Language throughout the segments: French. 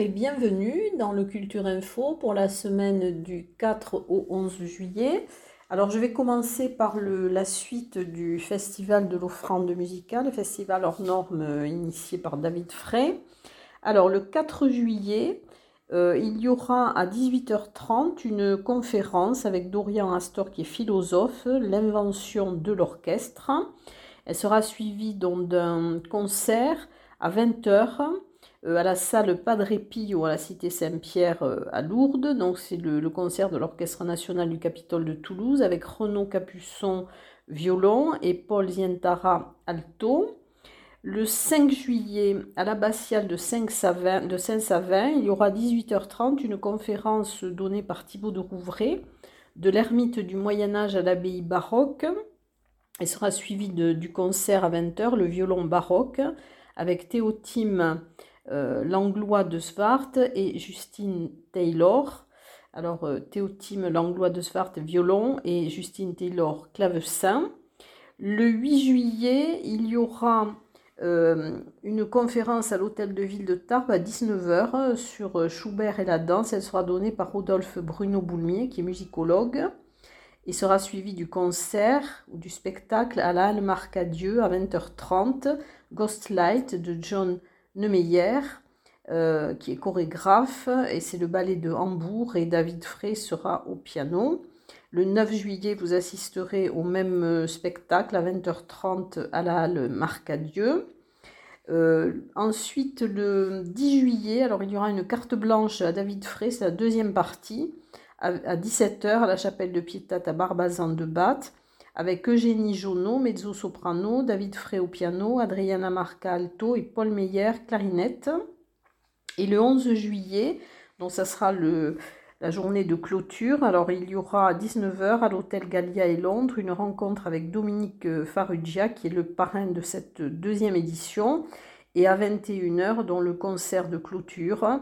Et bienvenue dans le Culture Info pour la semaine du 4 au 11 juillet. Alors je vais commencer par la suite du festival de l'offrande musicale, le festival hors normes euh, initié par David Frey. Alors le 4 juillet, euh, il y aura à 18h30 une conférence avec Dorian Astor qui est philosophe, l'invention de l'orchestre. Elle sera suivie d'un concert à 20h euh, à la salle Padre Pio à la cité Saint-Pierre euh, à Lourdes. Donc c'est le, concert de l'Orchestre national du Capitole de Toulouse avec Renaud Capuçon violon et Paul Zientara alto. Le 5 juillet, à l'abbatiale de Saint-Savin, il y aura 18h30 une conférence donnée par Thibaut de Rouvray de l'ermite du Moyen Âge à l'abbaye baroque. Elle sera suivie du concert à 20h, le violon baroque, avec Théotime euh, Langlois de Svart et Justine Taylor. Alors, euh, Théotime Langlois de Svart, violon, et Justine Taylor, clavecin. Le 8 juillet, il y aura euh, une conférence à l'hôtel de ville de Tarbes à 19h sur Schubert et la danse. Elle sera donnée par Rodolphe Bruno Boulmier, qui est musicologue. Il sera suivi du concert ou du spectacle à la Halle Marcadieu à 20h30, Ghostlight de John Neumeyer, euh, qui est chorégraphe, et c'est le ballet de Hambourg, et David Frey sera au piano. Le 9 juillet, vous assisterez au même euh, spectacle à 20h30 à la halle Marcadieu. Euh, ensuite, le 10 juillet, alors il y aura une carte blanche à David Frey, c'est la deuxième partie, à, 17h à la chapelle de Pietat à Barbazan de Bath avec Eugénie Jonot, mezzo-soprano, David Frey au piano, Adriana Marca alto et Paul Meyer clarinette. Et le 11 juillet, donc ça sera le, la journée de clôture. Alors il y aura à 19h à l'hôtel Gallia et Londres une rencontre avec Dominique Farrugia qui est le parrain de cette deuxième édition. Et à 21h, dont le concert de clôture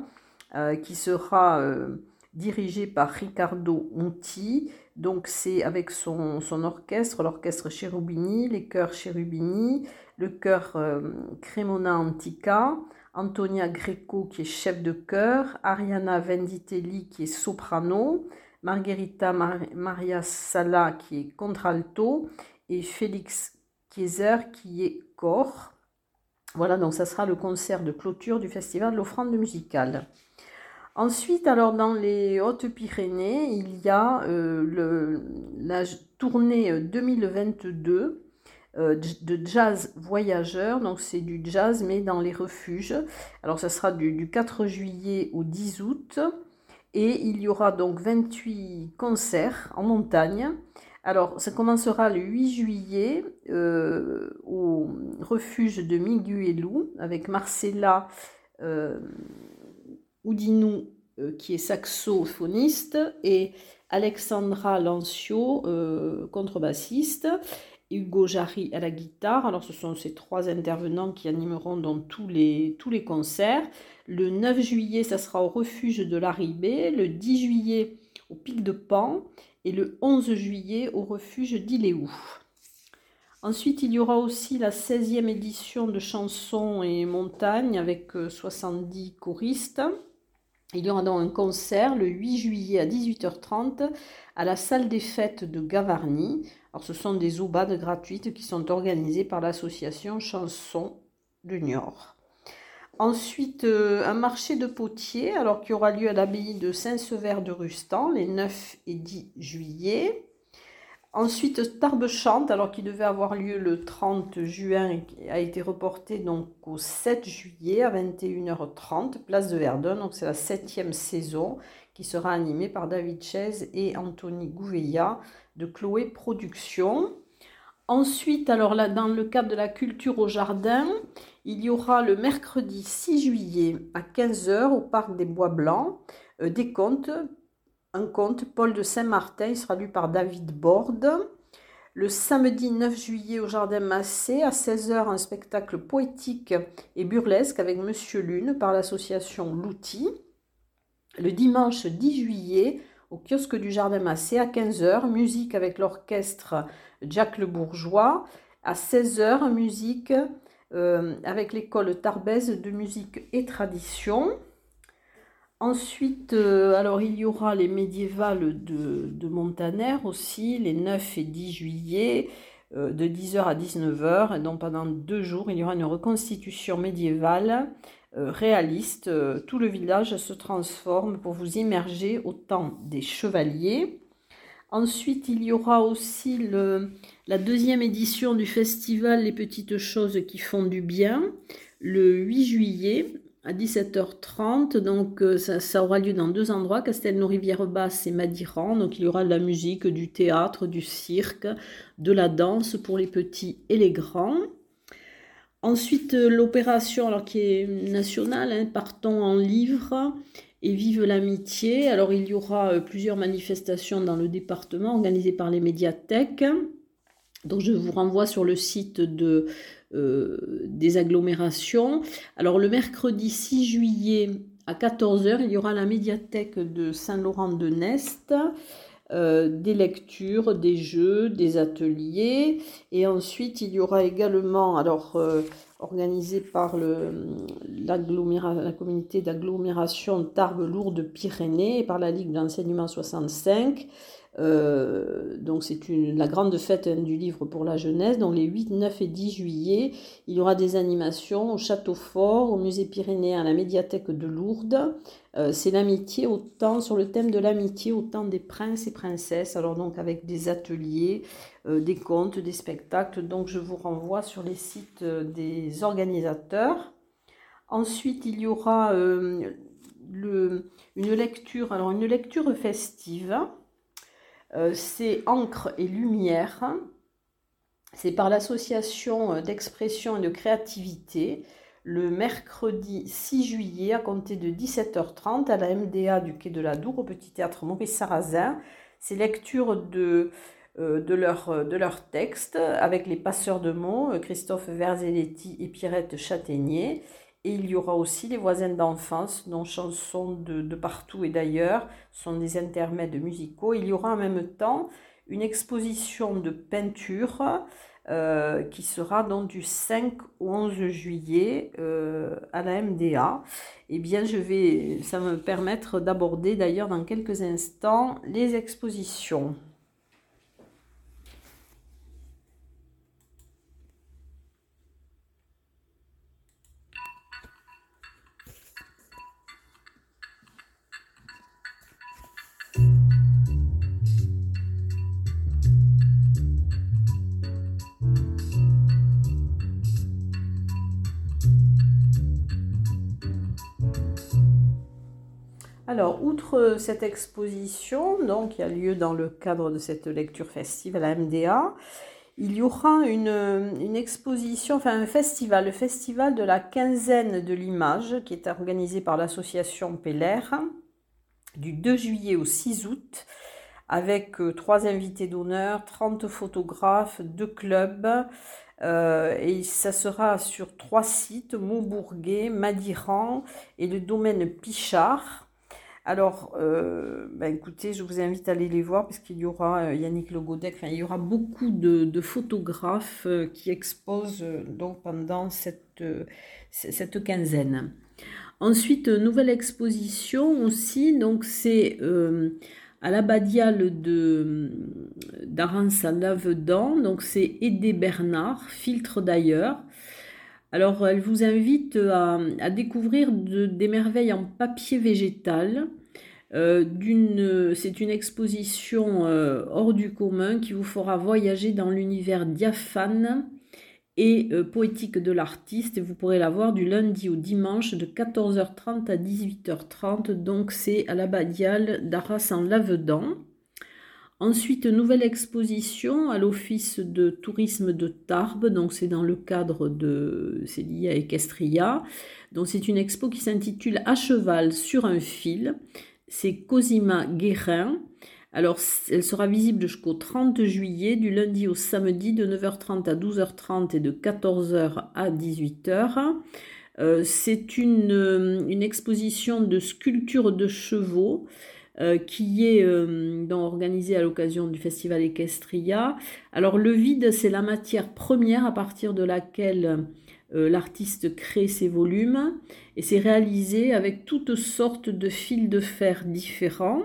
euh, qui sera euh, dirigé par Riccardo Monti donc c'est avec son, orchestre, l'orchestre Cherubini, les chœurs Cherubini, le chœur euh, Cremona Antica, Antonia Greco qui est chef de chœur, Ariana Venditelli qui est soprano, Margherita Maria Sala qui est contralto et Félix Kieser qui est corps. Voilà, donc ça sera le concert de clôture du festival de l'offrande musicale. Ensuite, alors dans les Hautes-Pyrénées, il y a euh, la tournée 2022 euh, de jazz voyageur. Donc c'est du jazz mais dans les refuges. Alors ça sera du, 4 juillet au 10 août. Et il y aura donc 28 concerts en montagne. Alors, ça commencera le 8 juillet euh, au refuge de Miguelou avec Marcella Oudinou, euh, qui est saxophoniste, et Alexandra Lancio, euh, contrebassiste, Hugo Jarry à la guitare. Alors, ce sont ces trois intervenants qui animeront tous les, tous les concerts. Le 9 juillet, ça sera au refuge de l'Arribée. Le 10 juillet, au Pic de Pan. Et le 11 juillet, au refuge d'Iléou. Ensuite, il y aura aussi la 16e édition de Chansons et Montagnes avec 70 euh, choristes. Il y aura donc un concert le 8 juillet à 18h30 à la salle des fêtes de Gavarnie. Alors, ce sont des aubades gratuites qui sont organisées par l'association Chansons du Niort. Ensuite, euh, un marché de potiers, alors qui aura lieu à l'abbaye de Saint-Sever de Rustan les 9 et 10 juillet. Ensuite, Tarbes chante, alors qu'il devait avoir lieu le 30 juin, a été reporté donc au 7 juillet à 21h30, place de Verdun. Donc c'est la septième saison qui sera animée par David Chaise et Anthony Gouveia de Chloé Productions. Ensuite, alors là, dans le cadre de la culture au jardin, il y aura le mercredi 6 juillet à 15h au parc des Bois Blancs euh, des contes un conte, Paul de Saint-Martin, il sera lu par David Borde. Le samedi 9 juillet au Jardin Massé, à 16h, un spectacle poétique et burlesque avec Monsieur Lune par l'association L'Outil. Le dimanche 10 juillet, au kiosque du Jardin Massé, à 15h, musique avec l'orchestre Jacques Le Bourgeois. À 16h, musique euh, avec l'école Tarbèze de musique et tradition. Ensuite, euh, il y aura les médiévales de, Montaner aussi, les 9 et 10 juillet, euh, de 10h à 19h. Et donc pendant deux jours, il y aura une reconstitution médiévale euh, réaliste. tout le village se transforme pour vous immerger au temps des chevaliers. Ensuite, il y aura aussi la deuxième édition du festival Les petites choses qui font du bien, le 8 juillet à 17h30. Donc, euh, ça, aura lieu dans deux endroits, Castelnau-Rivière-Basse et Madiran. Donc, il y aura de la musique, du théâtre, du cirque, de la danse pour les petits et les grands. Ensuite, euh, l'opération, alors qui est nationale, hein, partons en livre et vive l'amitié. Alors, il y aura euh, plusieurs manifestations dans le département organisées par les médiathèques. Donc, je vous renvoie sur le site de des agglomérations. Alors le mercredi 6 juillet à 14h, il y aura la médiathèque de Saint-Laurent-de-Nest. Euh, des lectures, des jeux, des ateliers. Et ensuite, il y aura également, alors euh, organisé par la communauté d'agglomération Tarbes-Lourdes-Pyrénées et par la Ligue d'enseignement 65, euh, donc c'est la grande fête du livre pour la jeunesse. Donc les 8, 9 et 10 juillet, il y aura des animations au Château Fort, au Musée Pyrénéen, à la médiathèque de Lourdes. Euh, c'est l'amitié autant sur le thème de l'amitié autant des princes et princesses. Alors donc avec des ateliers, euh, des contes, des spectacles. Donc je vous renvoie sur les sites des organisateurs. Ensuite il y aura une lecture, alors une lecture festive euh, c'est Encre et Lumière. C'est par l'association euh, d'expression et de créativité le mercredi 6 juillet à compter de 17h30 à la MDA du Quai de la Dour au Petit Théâtre Maurice Sarrazin. C'est lecture de, euh, de, leur, de leur texte avec les passeurs de mots, Christophe Verzelletti et Pierrette Châtaignier. Et il y aura aussi les voisins d'enfance, dont chansons de, partout et d'ailleurs sont des intermèdes musicaux. Il y aura en même temps une exposition de peinture euh, qui sera donc du 5 au 11 juillet euh, à la MDA. Eh bien, je vais, ça va me permettre d'aborder d'ailleurs dans quelques instants les expositions. Alors, outre cette exposition, qui a lieu dans le cadre de cette lecture festive à la MDA, il y aura une, exposition, enfin un festival, le festival de la quinzaine de l'image, qui est organisé par l'association Peller, du 2 juillet au 6 août, avec euh, trois invités d'honneur, 30 photographes, deux clubs, euh, et ça sera sur trois sites, Montbourguet, Madiran et le domaine Pichard. Alors, euh, bah, écoutez, je vous invite à aller les voir parce qu'il y aura euh, Yannick Logodec, il y aura beaucoup de, photographes euh, qui exposent donc pendant cette, quinzaine. Ensuite, nouvelle exposition aussi, donc c'est à l'abbadiale de à Lavedan, donc c'est Aidé Bernard, filtre d'ailleurs. Alors, elle vous invite à, découvrir des merveilles en papier végétal. Euh, c'est une exposition euh, hors du commun qui vous fera voyager dans l'univers diaphane et euh, poétique de l'artiste. Vous pourrez la voir du lundi au dimanche de 14h30 à 18h30. Donc, c'est à l'abbadiale d'Arras en Lavedan. Ensuite, nouvelle exposition à l'Office de tourisme de Tarbes, donc c'est dans le cadre de, c'est lié à Equestria. Donc c'est une expo qui s'intitule À cheval sur un fil. C'est Cosima Guérin. Alors, elle sera visible jusqu'au 30 juillet, du lundi au samedi, de 9h30 à 12h30 et de 14h à 18h. Euh, c'est une, une exposition de sculptures de chevaux euh, qui est euh, organisé à l'occasion du festival Equestria. Alors le vide, c'est la matière première à partir de laquelle euh, l'artiste crée ses volumes et c'est réalisé avec toutes sortes de fils de fer différents.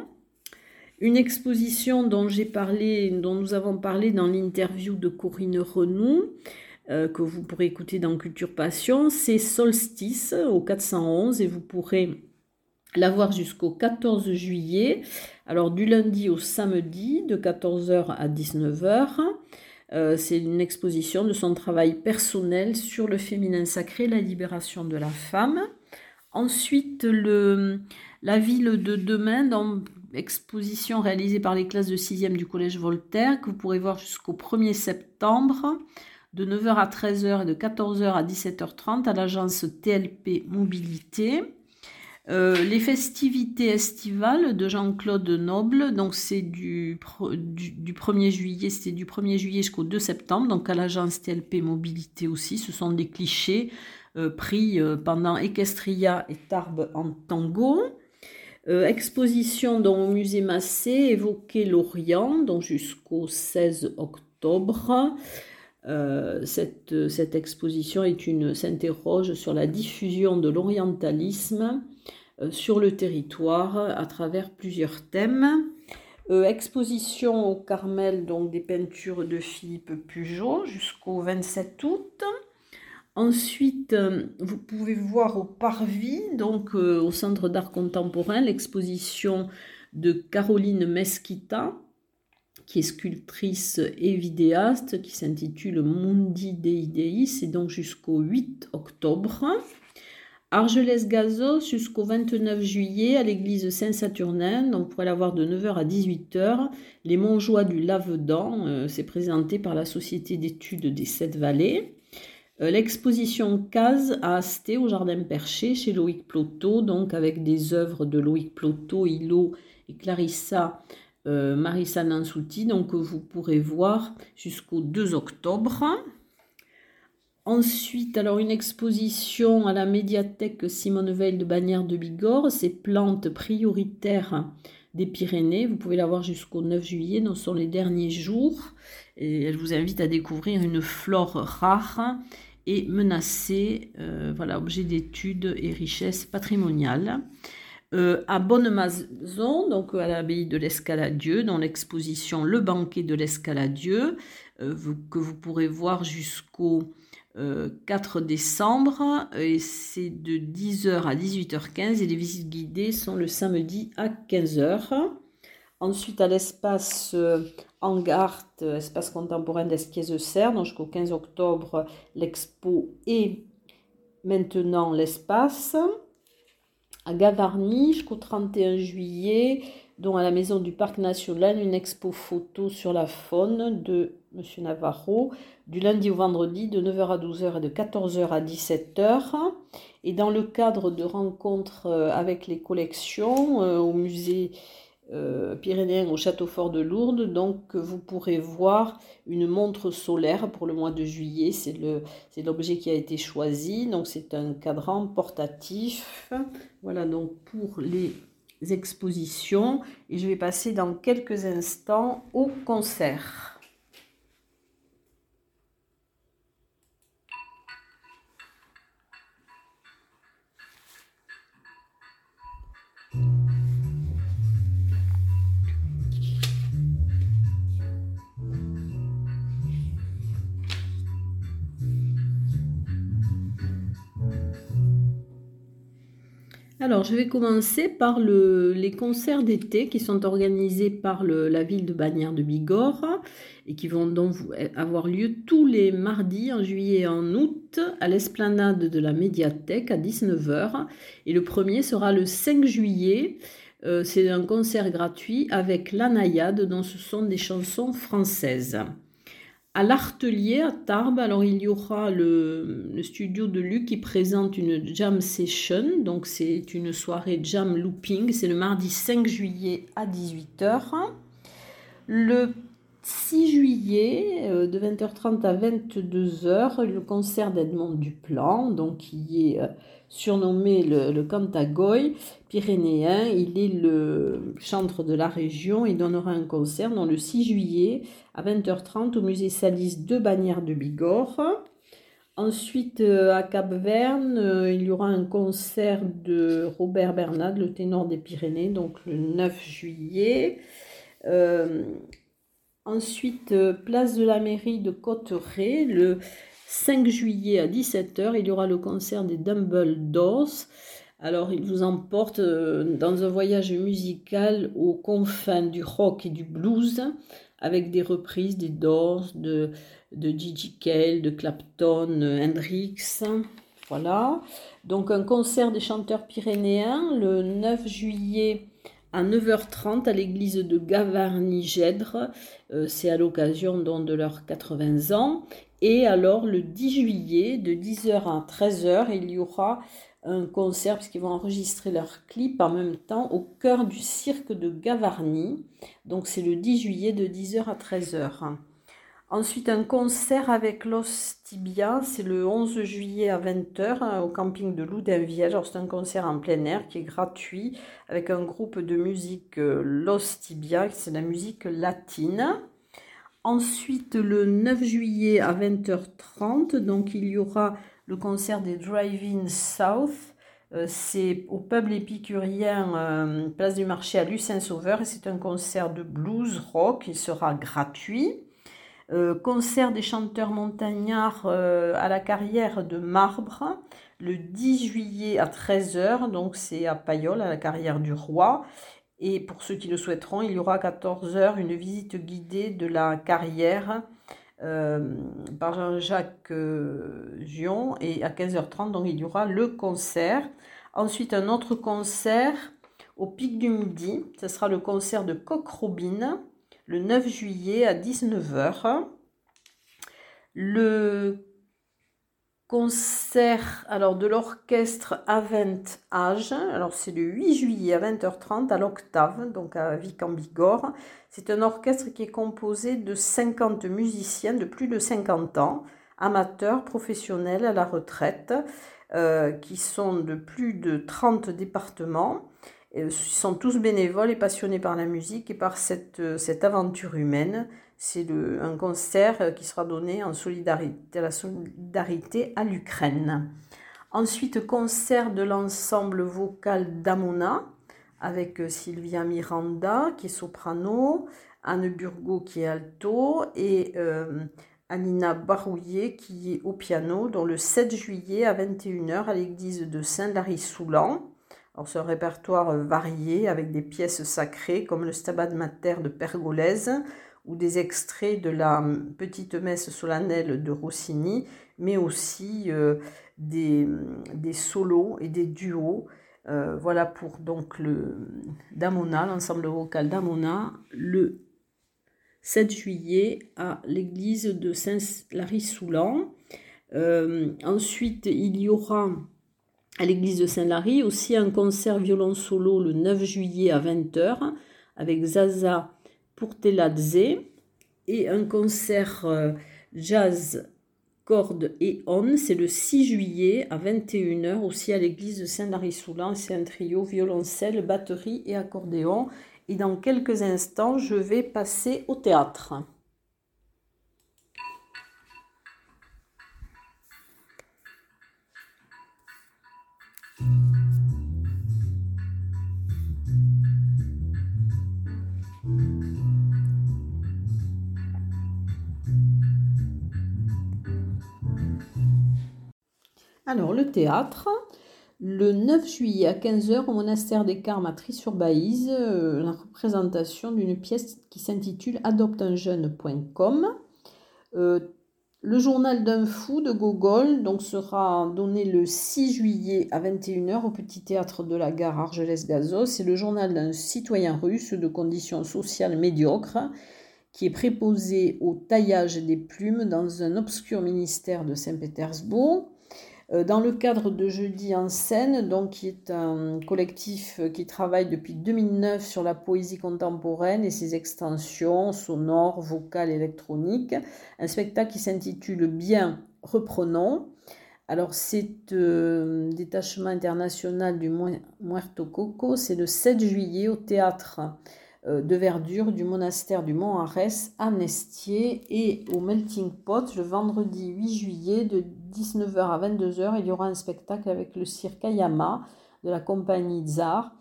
Une exposition dont j'ai parlé, dont nous avons parlé dans l'interview de Corinne Renou, que vous pourrez écouter dans Culture Passion, c'est Solstice au 411 et vous pourrez l'avoir jusqu'au 14 juillet, alors du lundi au samedi de 14h à 19h. Euh, c'est une exposition de son travail personnel sur le féminin sacré, la libération de la femme. Ensuite, la ville de demain, dans exposition réalisée par les classes de 6e du Collège Voltaire, que vous pourrez voir jusqu'au 1er septembre, de 9h à 13h et de 14h à 17h30 à l'agence TLP Mobilité. Euh, les festivités estivales de Jean-Claude Noble, donc c'est du, du, 1er juillet, c'était du 1er juillet jusqu'au 2 septembre, donc à l'agence TLP Mobilité aussi, ce sont des clichés euh, pris euh, pendant Equestria et Tarbes en tango. exposition au musée Massé, évoquer l'Orient, donc jusqu'au 16 octobre. cette, cette, exposition est une s'interroge sur la diffusion de l'orientalisme sur le territoire à travers plusieurs thèmes. Euh, exposition au Carmel, donc des peintures de Philippe Pujot jusqu'au 27 août. Ensuite, euh, vous pouvez voir au Parvis, donc au Centre d'art contemporain, l'exposition de Caroline Mesquita, qui est sculptrice et vidéaste, qui s'intitule Mundi Dei Dei, c'est donc jusqu'au 8 octobre. Argelès-Gazos jusqu'au 29 juillet à l'église Saint-Saturnin, donc vous pourrez la voir de 9h à 18h. Les Montjoie du Lavedan, euh, c'est présenté par la Société d'études des Sept Vallées. Euh, l'exposition Case à Asté au Jardin Perché chez Loïc Ploto, donc avec des œuvres de Loïc Ploto, Hilo et Clarissa euh, Marissa Nansouti, donc vous pourrez voir jusqu'au 2 octobre. Ensuite, alors une exposition à la médiathèque Simone Veil de Bagnères de Bigorre, ces plantes prioritaires des Pyrénées. Vous pouvez la voir jusqu'au 9 juillet, ce sont les derniers jours. Et elle vous invite à découvrir une flore rare et menacée, euh, voilà, objet d'étude et richesse patrimoniale. Euh, à Bonne-Mazon, donc à l'abbaye de l'Escaladieu, dans l'exposition Le banquet de l'Escaladieu, euh, que vous pourrez voir jusqu'au 4 euh, décembre et c'est de 10h à 18h15 et les visites guidées sont le samedi à 15h. Ensuite à l'espace euh, Angart, espace contemporain d'Esquies-Serre, jusqu'au 15 octobre l'expo et maintenant l'espace. À Gavarnie jusqu'au 31 juillet, dont à la maison du Parc national, une expo photo sur la faune de M. Navarro, du lundi au vendredi de 9h à 12h et de 14h à 17h. Et dans le cadre de rencontres euh, avec les collections euh, au musée euh, pyrénéen au Château Fort de Lourdes, donc vous pourrez voir une montre solaire pour le mois de juillet. C'est l'objet qui a été choisi. Donc c'est un cadran portatif. Voilà donc pour les expositions. Et je vais passer dans quelques instants au concert. Thank you. Alors, je vais commencer par les concerts d'été qui sont organisés par la ville de Bagnères de Bigorre et qui vont donc avoir lieu tous les mardis en juillet et en août à l'esplanade de la médiathèque à 19h. Et le premier sera le 5 juillet. Euh, c'est un concert gratuit avec La Naïade, dont ce sont des chansons françaises. À l'Artelier, à Tarbes, alors il y aura le, studio de Luc qui présente une jam session. Donc c'est une soirée jam looping. C'est le mardi 5 juillet à 18h. Le 6 juillet, euh, de 20h30 à 22h, le concert d'Edmond Duplan, donc qui est surnommé le, le Cantagoy pyrénéen. Il est le chantre de la région. Il donnera un concert dans le 6 juillet à 20h30 au musée Salis de Bagnères de Bigorre. Ensuite, euh, à Cap-Verne, euh, il y aura un concert de Robert Bernard, le ténor des Pyrénées, donc le 9 juillet. Euh, ensuite, place de la mairie de Cotteret, le 5 juillet à 17h, il y aura le concert des Dumbledores. Alors, il vous emporte dans un voyage musical aux confins du rock et du blues, avec des reprises des Doors, de de Gigi Cale, de Clapton, Hendrix. Voilà. Donc un concert des chanteurs pyrénéens le 9 juillet à 9h30 à l'église de Gavarnie-Gèdre. Euh, c'est à l'occasion de leurs 80 ans. Et alors le 10 juillet de 10h à 13h, il y aura un concert puisqu'ils vont enregistrer leur clip en même temps au cœur du cirque de Gavarnie. Donc c'est le 10 juillet de 10h à 13h. Ensuite, un concert avec Los Tibia, c'est le 11 juillet à 20h hein, au camping de Loudainvielle. C'est un concert en plein air qui est gratuit avec un groupe de musique euh, Los Tibia, c'est la musique latine. Ensuite, le 9 juillet à 20h30, donc il y aura le concert des Drive-In South. Euh, c'est au peuple épicurien, euh, place du marché à Lucin-Sauveur, et c'est un concert de blues rock. Il sera gratuit. Euh, concert des chanteurs montagnards euh, à la carrière de Marbre le 10 juillet à 13h, donc c'est à Payolle, à la carrière du roi. Et pour ceux qui le souhaiteront, il y aura à 14h une visite guidée de la carrière euh, par Jean-Jacques Gion. Et à 15h30, donc il y aura le concert. Ensuite, un autre concert au Pic du Midi. Ce sera le concert de Coq Robin le 9 juillet à 19h. Le concert alors de l'orchestre Avent Age, alors c'est le 8 juillet à 20h30 à l'Octave, donc à Vic en Bigorre. C'est un orchestre qui est composé de 50 musiciens de plus de 50 ans, amateurs, professionnels à la retraite, euh, qui sont de plus de 30 départements ils sont tous bénévoles et passionnés par la musique et par cette, euh, cette aventure humaine. C'est un concert qui sera donné en solidarité, la solidarité à l'Ukraine. Ensuite, concert de l'ensemble vocal d'Amona avec euh, Sylvia Miranda qui est soprano, Anne Burgot qui est alto et euh, Anina Barouillet qui est au piano, dans le 7 juillet à 21h à l'église de Saint-Lary-Soulan. Alors, c'est un répertoire euh, varié avec des pièces sacrées comme le Stabat Mater de Pergolèse ou des extraits de la hum, petite messe solennelle de Rossini, mais aussi euh, des, des, solos et des duos. Euh, voilà pour donc le Damona, l'ensemble vocal d'Amona, le 7 juillet à l'église de Saint-Lary-Soulan. ensuite, il y aura à l'église de Saint-Lary. Aussi un concert violon solo le 9 juillet à 20h avec Zaza Pourteladze et un concert euh, jazz cordes et on, c'est le 6 juillet à 21h aussi à l'église de Saint-Lary-Soulan. C'est un trio violoncelle, batterie et accordéon. Et dans quelques instants, je vais passer au théâtre. Alors, le théâtre, le 9 juillet à 15h au monastère des Carmes à Tri-sur-Baïse, euh, la représentation d'une pièce qui s'intitule adopteunjeune.com. Euh, le journal d'un fou de Gogol donc, sera donné le 6 juillet à 21h au petit théâtre de la gare Argelès-Gazos. C'est le journal d'un citoyen russe de conditions sociales médiocres qui est préposé au taillage des plumes dans un obscur ministère de Saint-Pétersbourg. Euh, dans le cadre de Jeudi en scène, donc, qui est un collectif qui travaille depuis 2009 sur la poésie contemporaine et ses extensions sonores, vocales, électroniques, un spectacle qui s'intitule Bien, reprenons. Alors, c'est euh, détachement international du Muerto Coco, c'est le 7 juillet au théâtre euh, de verdure du monastère du Mont Arès à Nestier et au Melting Pot le vendredi 8 juillet de 19h à 22h. Il y aura un spectacle avec le cirque Ayama de la compagnie Tsar.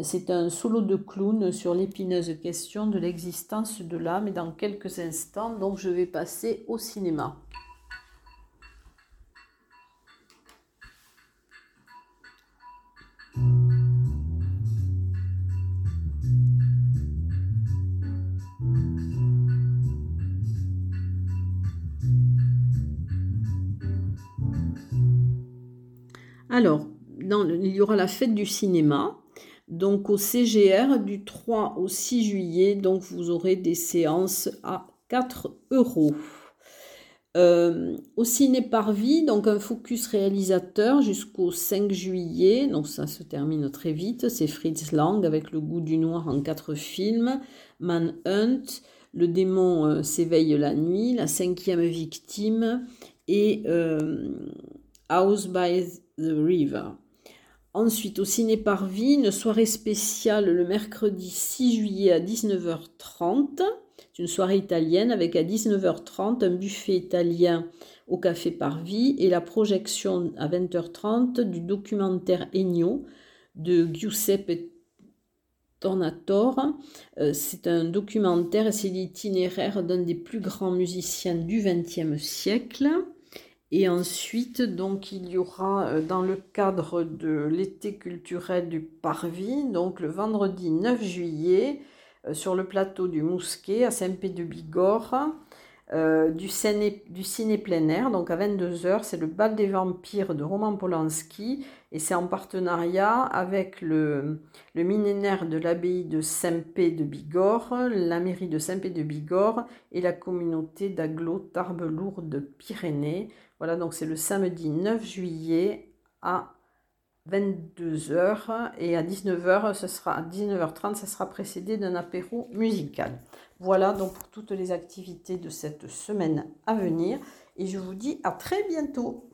C'est un solo de clown sur l'épineuse question de l'existence de l'âme et dans quelques instants, donc je vais passer au cinéma. Alors, il y aura la fête du cinéma. Donc au CGR du 3 au 6 juillet, donc vous aurez des séances à 4 euros. Euh, au ciné Parvis, donc un focus réalisateur jusqu'au 5 juillet, donc ça se termine très vite. C'est Fritz Lang avec Le goût du noir en quatre films, Manhunt, Le démon euh, s'éveille la nuit, La cinquième victime et euh, House by the River. Ensuite, au Ciné Parvis, une soirée spéciale le mercredi 6 juillet à 19h30. C'est une soirée italienne avec à 19h30 un buffet italien au Café Parvis et la projection à 20h30 du documentaire Ennio de Giuseppe Tornator. Euh, c'est un documentaire et c'est l'itinéraire d'un des plus grands musiciens du XXe siècle. Et ensuite, donc, il y aura euh, dans le cadre de l'été culturel du Parvis, donc le vendredi 9 juillet, euh, sur le plateau du Mousquet à Saint-Pé-de-Bigorre, euh, du, ciné, du plein air, donc à 22h, c'est le bal des vampires de Roman Polanski, et c'est en partenariat avec le, le millénaire de l'abbaye de Saint-Pé-de-Bigorre, la mairie de Saint-Pé-de-Bigorre et la communauté d'Aglo Tarbes Lourdes Pyrénées. Voilà, donc c'est le samedi 9 juillet à 22h et à 19h, ce sera à 19h30, ça sera précédé d'un apéro musical. Voilà donc pour toutes les activités de cette semaine à venir et je vous dis à très bientôt.